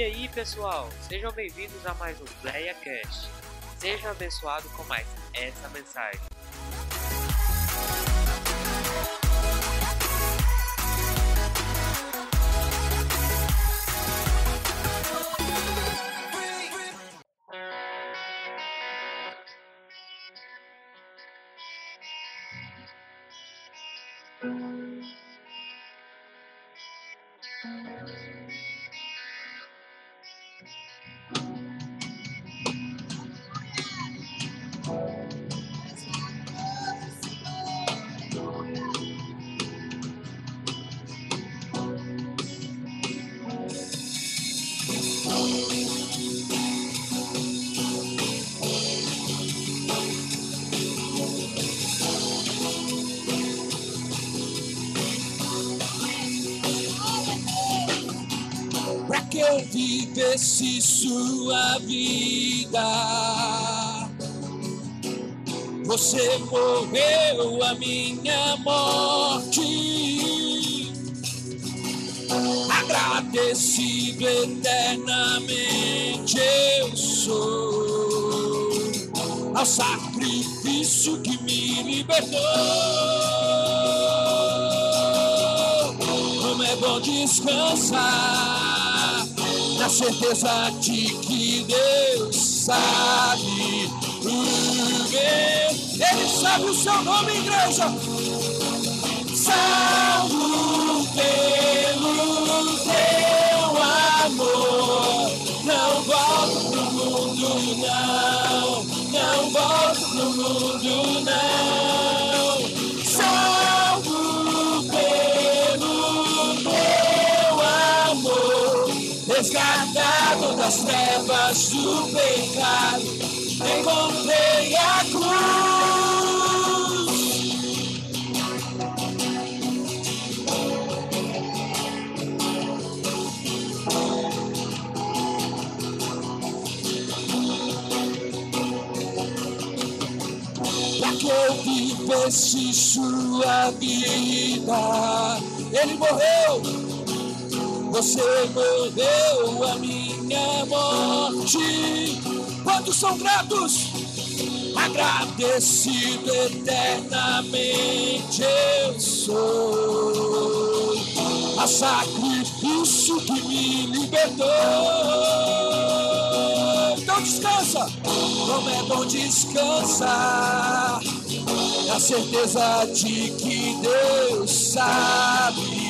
E aí, pessoal, sejam bem-vindos a mais um PlayaCast. Seja abençoado com mais essa mensagem. Vivesse sua vida? Você morreu a minha morte. Agradecido eternamente eu sou ao sacrifício que me libertou. Como é bom descansar na certeza de que Deus sabe o meu. Ele sabe o seu nome, igreja. Salvo pelo teu amor. Não volto pro mundo, não. Não volto pro mundo, não. Resgatado das trevas do pecado. Encontrei a cruz. Pra que eu vivesse sua vida. Ele morreu, você morreu a minha morte. Quantos são gratos? Agradecido eternamente eu sou. A sacrifício que me libertou. Então descansa, como é bom descansar. Na certeza de que Deus sabe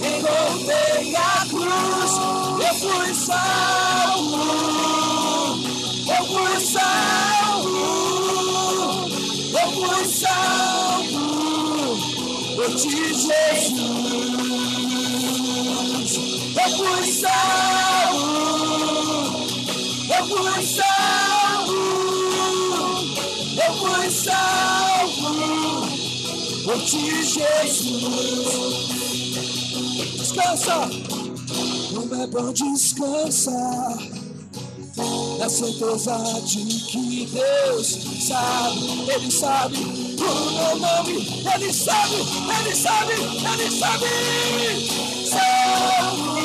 Encontrei a cruz, eu fui salvo. Eu fui salvo, eu fui salvo por ti, Jesus. Eu fui salvo, eu fui salvo, eu fui salvo por ti, Jesus. Descansa, como é bom descansar. Na certeza de que Deus sabe, Ele sabe o meu nome, Ele sabe, Ele sabe, Ele sabe. Salvo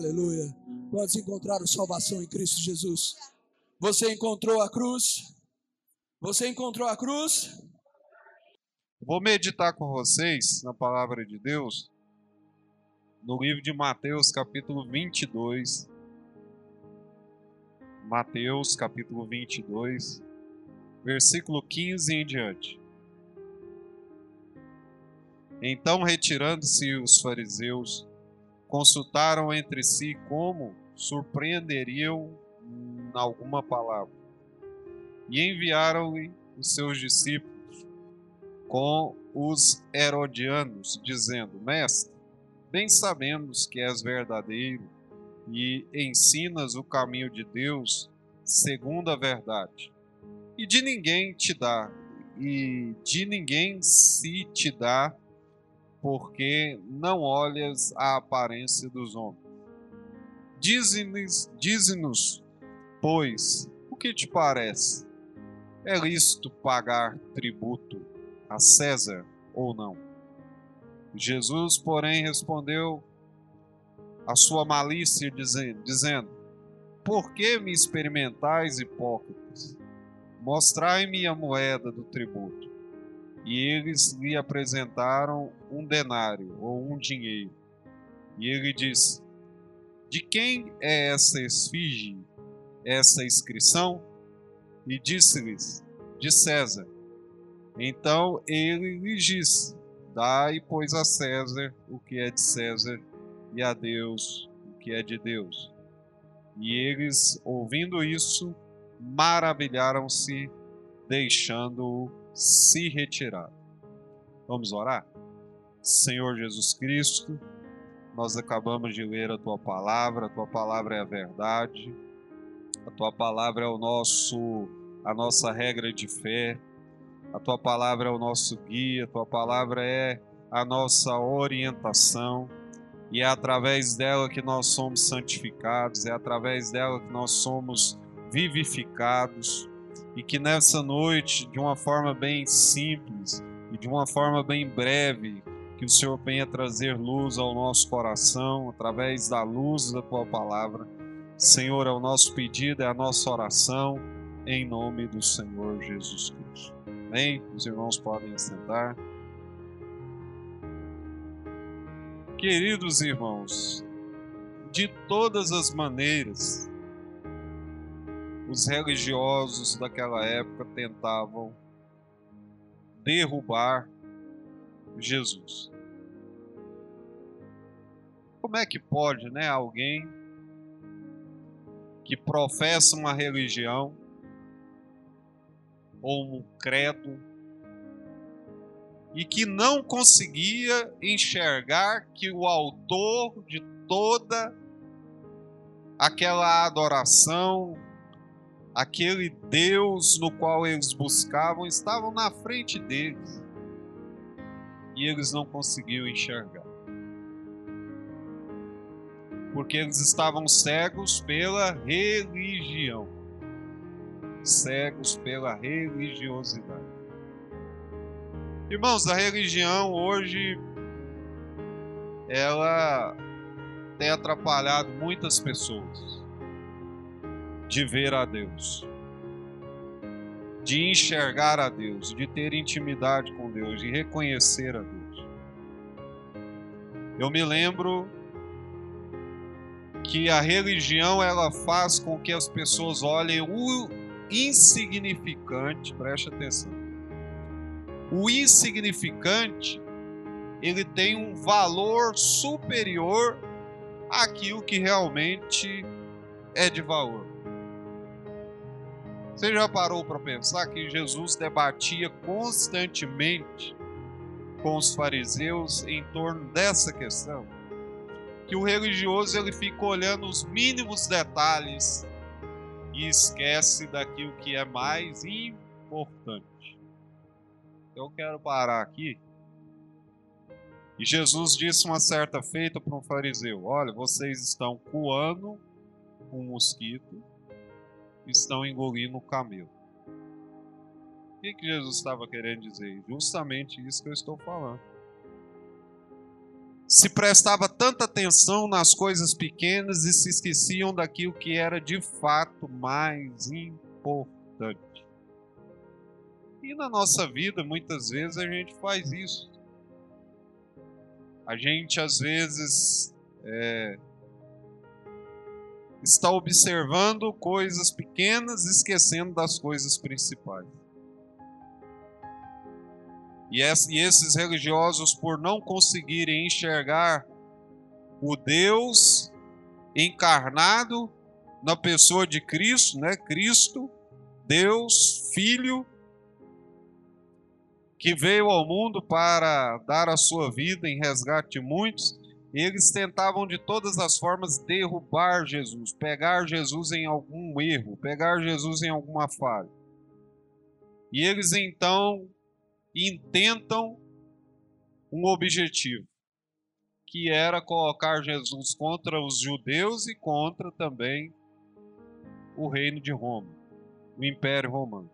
Aleluia. Quantos encontraram salvação em Cristo Jesus? Você encontrou a cruz? Você encontrou a cruz? Vou meditar com vocês na palavra de Deus no livro de Mateus, capítulo 22. Mateus, capítulo 22, versículo 15 em diante. Então, retirando-se os fariseus, consultaram entre si como surpreenderiam alguma palavra. E enviaram-lhe os seus discípulos com os herodianos, dizendo: Mestre, bem sabemos que és verdadeiro e ensinas o caminho de Deus segundo a verdade. E de ninguém te dá, e de ninguém se te dá, porque não olhas a aparência dos homens. Dize-nos, dize-nos, pois, o que te parece? É lícito pagar tributo a César ou não? Jesus, porém, respondeu a sua malícia, dizendo Por que me experimentais, hipócritas? Mostrai-me a moeda do tributo. E eles lhe apresentaram um denário ou um dinheiro. E ele disse: De quem é essa esfinge, essa inscrição? E disse-lhes: De César. Então ele lhes disse: Dai, pois, a César o que é de César e a Deus o que é de Deus. E eles, ouvindo isso, maravilharam-se, deixando-o se retirar. Vamos orar? Senhor Jesus Cristo, nós acabamos de ler a tua palavra, a tua palavra é a verdade, a tua palavra é o nosso a nossa regra de fé, a tua palavra é o nosso guia, a tua palavra é a nossa orientação. E é através dela que nós somos santificados, é através dela que nós somos vivificados. E que nessa noite, de uma forma bem simples e de uma forma bem breve, que o Senhor venha trazer luz ao nosso coração através da luz da tua palavra. Senhor, é o nosso pedido, é a nossa oração, em nome do Senhor Jesus Cristo. Amém? Os irmãos podem sentar. Queridos irmãos, de todas as maneiras, os religiosos daquela época tentavam derrubar Jesus. Como é que pode, né, alguém que professa uma religião ou um credo e que não conseguia enxergar que o autor de toda aquela adoração, aquele Deus no qual eles buscavam, estavam na frente deles e eles não conseguiam enxergar. Porque eles estavam cegos pela religião cegos pela religiosidade. Irmãos, a religião hoje ela tem atrapalhado muitas pessoas de ver a Deus, de enxergar a Deus, de ter intimidade com Deus, de reconhecer a Deus. Eu me lembro que a religião ela faz com que as pessoas olhem o insignificante, preste atenção. O insignificante, ele tem um valor superior àquilo que realmente é de valor. Você já parou para pensar que Jesus debatia constantemente com os fariseus em torno dessa questão? Que o religioso ele fica olhando os mínimos detalhes e esquece daquilo que é mais importante. Eu quero parar aqui. E Jesus disse uma certa feita para um fariseu: Olha, vocês estão coando um mosquito, estão engolindo o camelo. O que, que Jesus estava querendo dizer? Justamente isso que eu estou falando se prestava tanta atenção nas coisas pequenas e se esqueciam daquilo que era de fato mais importante. E na nossa vida, muitas vezes, a gente faz isso. A gente, às vezes, é, está observando coisas pequenas, esquecendo das coisas principais. E esses religiosos, por não conseguirem enxergar o Deus encarnado na pessoa de Cristo, né? Cristo, Deus, Filho, que veio ao mundo para dar a sua vida em resgate de muitos, eles tentavam de todas as formas derrubar Jesus, pegar Jesus em algum erro, pegar Jesus em alguma falha. E eles então intentam um objetivo, que era colocar Jesus contra os judeus e contra também o reino de Roma, o Império Romano.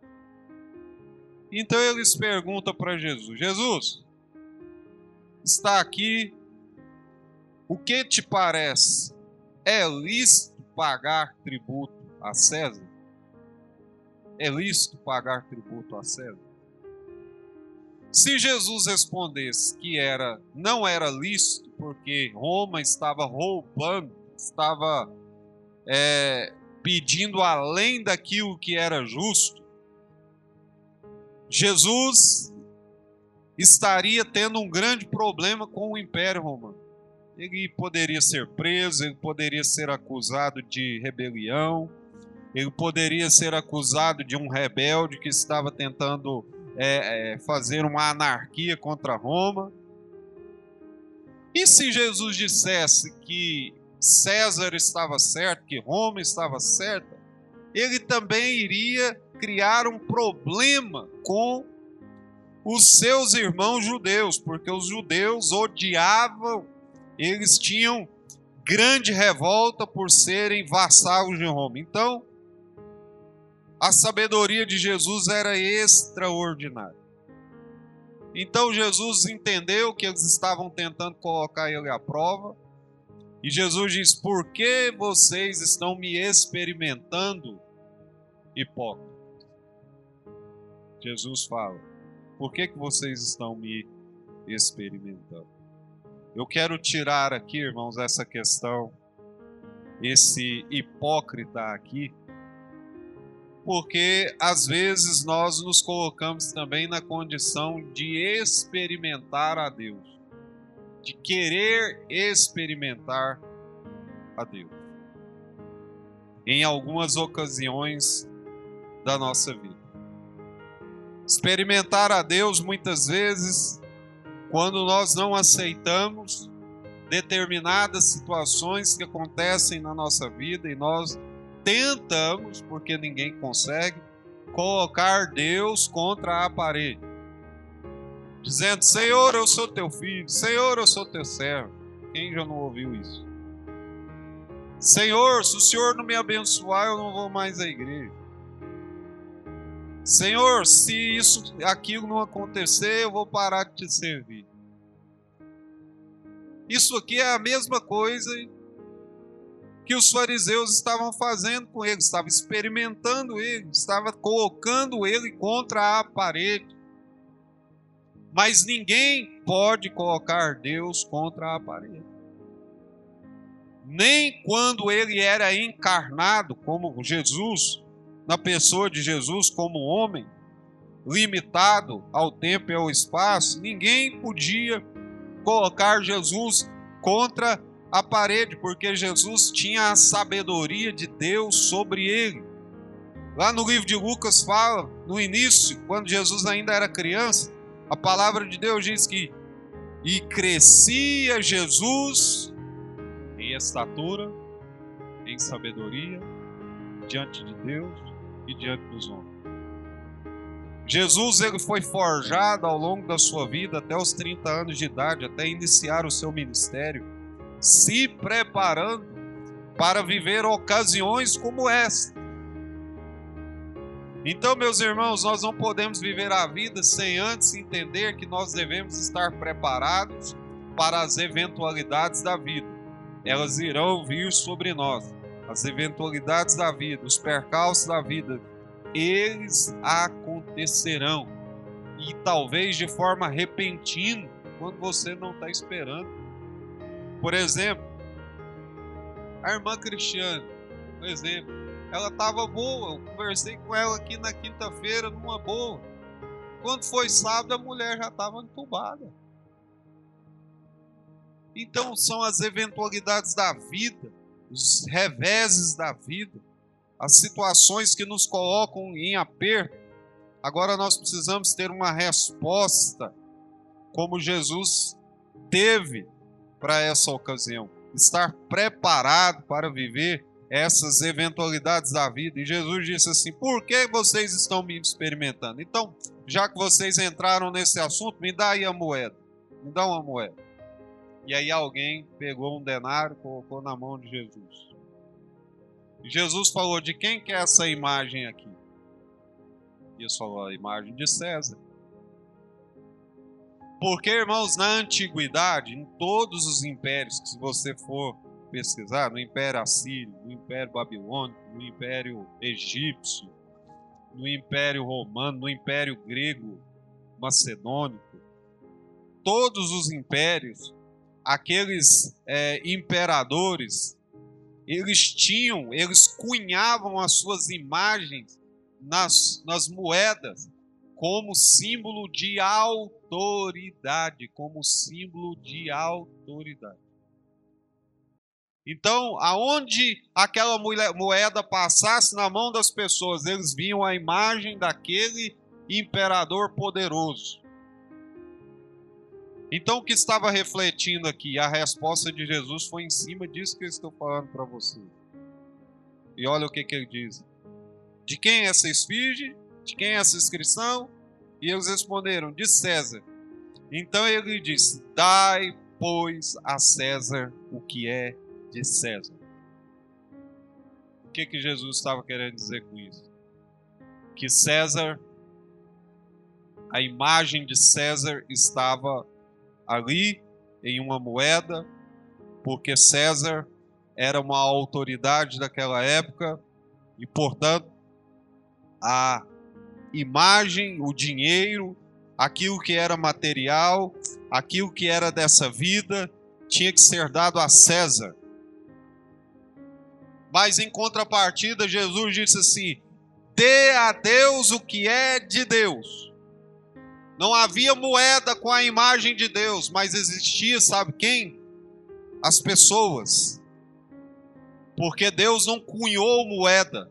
Então eles perguntam para Jesus: Jesus, está aqui, o que te parece? É lícito pagar tributo a César? É lícito pagar tributo a César? Se Jesus respondesse que era não era lícito porque Roma estava roubando, estava é, pedindo além daquilo que era justo, Jesus estaria tendo um grande problema com o Império Romano. Ele poderia ser preso, ele poderia ser acusado de rebelião, ele poderia ser acusado de um rebelde que estava tentando é, é, fazer uma anarquia contra Roma. E se Jesus dissesse que César estava certo, que Roma estava certa, ele também iria criar um problema com os seus irmãos judeus, porque os judeus odiavam, eles tinham grande revolta por serem vassalos de Roma. Então, a sabedoria de Jesus era extraordinária. Então Jesus entendeu que eles estavam tentando colocar ele à prova. E Jesus diz: Por que vocês estão me experimentando, hipócritas? Jesus fala: Por que, que vocês estão me experimentando? Eu quero tirar aqui, irmãos, essa questão, esse hipócrita aqui porque às vezes nós nos colocamos também na condição de experimentar a Deus, de querer experimentar a Deus. Em algumas ocasiões da nossa vida. Experimentar a Deus muitas vezes quando nós não aceitamos determinadas situações que acontecem na nossa vida e nós tentamos, porque ninguém consegue, colocar Deus contra a parede. Dizendo: Senhor, eu sou teu filho, Senhor, eu sou teu servo. Quem já não ouviu isso? Senhor, se o Senhor não me abençoar, eu não vou mais à igreja. Senhor, se isso, aquilo não acontecer, eu vou parar de te servir. Isso aqui é a mesma coisa que os fariseus estavam fazendo com ele, estavam experimentando ele, estavam colocando ele contra a parede. Mas ninguém pode colocar Deus contra a parede. Nem quando ele era encarnado como Jesus, na pessoa de Jesus como homem, limitado ao tempo e ao espaço, ninguém podia colocar Jesus contra a parede, porque Jesus tinha a sabedoria de Deus sobre ele. Lá no livro de Lucas fala, no início, quando Jesus ainda era criança, a palavra de Deus diz que e crescia Jesus em estatura, em sabedoria, diante de Deus e diante dos homens. Jesus ele foi forjado ao longo da sua vida até os 30 anos de idade, até iniciar o seu ministério se preparando para viver ocasiões como esta. Então, meus irmãos, nós não podemos viver a vida sem antes entender que nós devemos estar preparados para as eventualidades da vida. Elas irão vir sobre nós. As eventualidades da vida, os percalços da vida, eles acontecerão. e talvez de forma repentina, quando você não está esperando. Por exemplo, a irmã Cristiane, por exemplo, ela estava boa, eu conversei com ela aqui na quinta-feira, numa boa. Quando foi sábado, a mulher já estava entubada. Então são as eventualidades da vida, os reveses da vida, as situações que nos colocam em aperto. Agora nós precisamos ter uma resposta, como Jesus teve para essa ocasião. Estar preparado para viver essas eventualidades da vida. E Jesus disse assim: Por que vocês estão me experimentando? Então, já que vocês entraram nesse assunto, me dá aí a moeda. Me dá uma moeda. E aí alguém pegou um denário e colocou na mão de Jesus. Jesus falou: De quem que é essa imagem aqui? E eles falou: A imagem de César. Porque, irmãos, na antiguidade, em todos os impérios, que se você for pesquisar, no Império Assírio, no Império Babilônico, no Império Egípcio, no Império Romano, no Império Grego, Macedônico, todos os impérios aqueles é, imperadores, eles tinham, eles cunhavam as suas imagens nas, nas moedas como símbolo de autoridade, como símbolo de autoridade. Então, aonde aquela moeda passasse na mão das pessoas, eles viam a imagem daquele imperador poderoso. Então, o que estava refletindo aqui? A resposta de Jesus foi em cima disso que eu estou falando para você. E olha o que, que ele diz: De quem é essa esfinge? De quem é essa inscrição? E eles responderam: De César. Então ele disse: Dai, pois, a César o que é de César. O que, que Jesus estava querendo dizer com isso? Que César, a imagem de César estava ali em uma moeda, porque César era uma autoridade daquela época e, portanto, a imagem, o dinheiro, aquilo que era material, aquilo que era dessa vida, tinha que ser dado a César. Mas em contrapartida, Jesus disse assim: dê a Deus o que é de Deus. Não havia moeda com a imagem de Deus, mas existia, sabe quem? As pessoas. Porque Deus não cunhou moeda.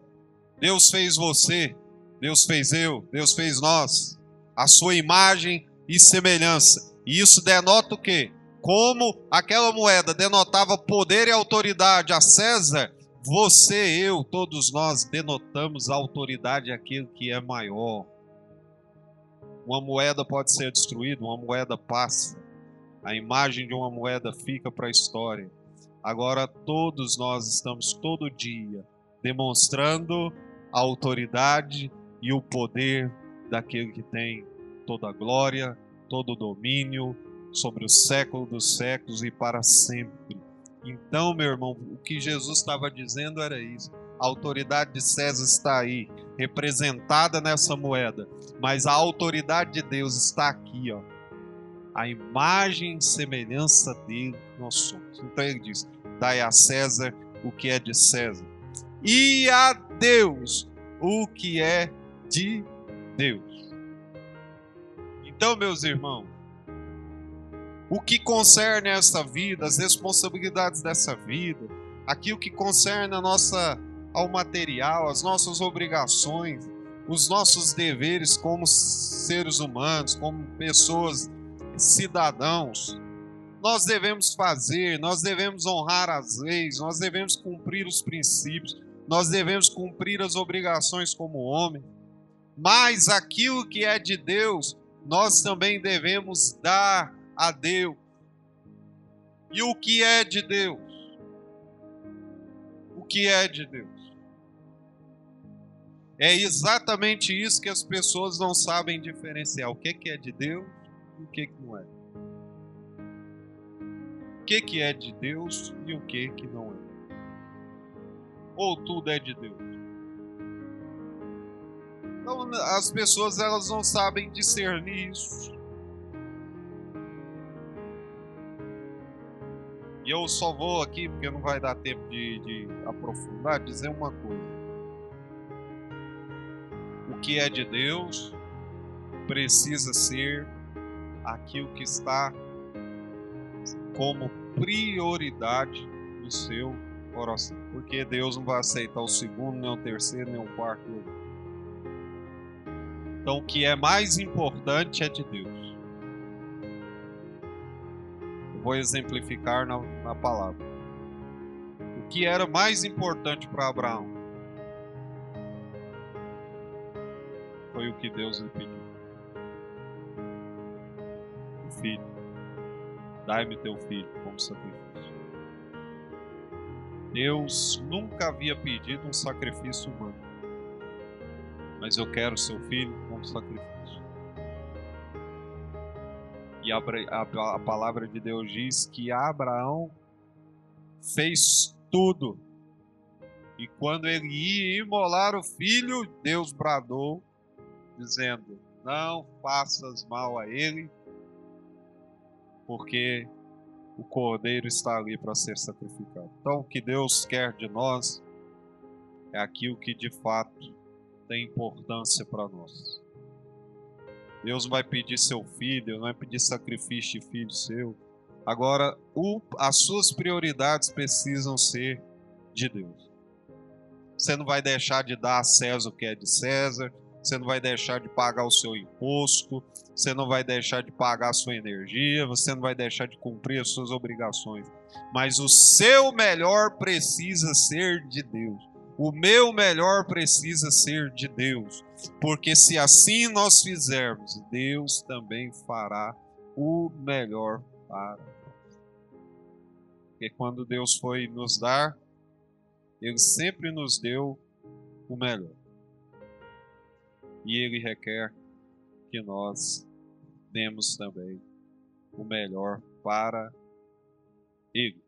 Deus fez você, Deus fez eu, Deus fez nós, a sua imagem e semelhança. E isso denota o quê? Como aquela moeda denotava poder e autoridade a César, você, eu, todos nós denotamos a autoridade àquele que é maior. Uma moeda pode ser destruída, uma moeda passa. A imagem de uma moeda fica para a história. Agora todos nós estamos todo dia demonstrando a autoridade e o poder daquele que tem toda a glória, todo o domínio sobre o século dos séculos e para sempre. Então, meu irmão, o que Jesus estava dizendo era isso. A autoridade de César está aí, representada nessa moeda, mas a autoridade de Deus está aqui, ó. A imagem e semelhança dele nós somos. Então ele diz: dai a César o que é de César, e a Deus o que é de Deus. Então, meus irmãos, o que concerne esta vida, as responsabilidades dessa vida, aquilo que concerne a nossa ao material, as nossas obrigações, os nossos deveres como seres humanos, como pessoas, cidadãos. Nós devemos fazer, nós devemos honrar as leis, nós devemos cumprir os princípios, nós devemos cumprir as obrigações como homem. Mas aquilo que é de Deus, nós também devemos dar a Deus. E o que é de Deus? O que é de Deus? É exatamente isso que as pessoas não sabem diferenciar: o que é de Deus e o que não é. O que é de Deus e o que não é. Ou tudo é de Deus. Então, as pessoas elas não sabem discernir isso. E eu só vou aqui, porque não vai dar tempo de, de aprofundar, dizer uma coisa. Que é de Deus precisa ser aquilo que está como prioridade no seu coração. Porque Deus não vai aceitar o segundo, nem o terceiro, nem o quarto. Então, o que é mais importante é de Deus vou exemplificar na, na palavra. O que era mais importante para Abraão foi o que Deus lhe pediu: o filho. Dai-me teu filho como sacrifício. Deus nunca havia pedido um sacrifício humano, mas eu quero seu filho como sacrifício. E a, a, a palavra de Deus diz que Abraão fez tudo. E quando ele ia imolar o filho, Deus bradou, dizendo: Não faças mal a ele, porque o cordeiro está ali para ser sacrificado. Então, o que Deus quer de nós é aquilo que de fato tem importância para nós. Deus vai pedir seu filho, não vai pedir sacrifício de filho seu. Agora, o, as suas prioridades precisam ser de Deus. Você não vai deixar de dar a César o que é de César, você não vai deixar de pagar o seu imposto, você não vai deixar de pagar a sua energia, você não vai deixar de cumprir as suas obrigações. Mas o seu melhor precisa ser de Deus. O meu melhor precisa ser de Deus, porque se assim nós fizermos, Deus também fará o melhor para nós. Porque quando Deus foi nos dar, Ele sempre nos deu o melhor. E Ele requer que nós demos também o melhor para Ele.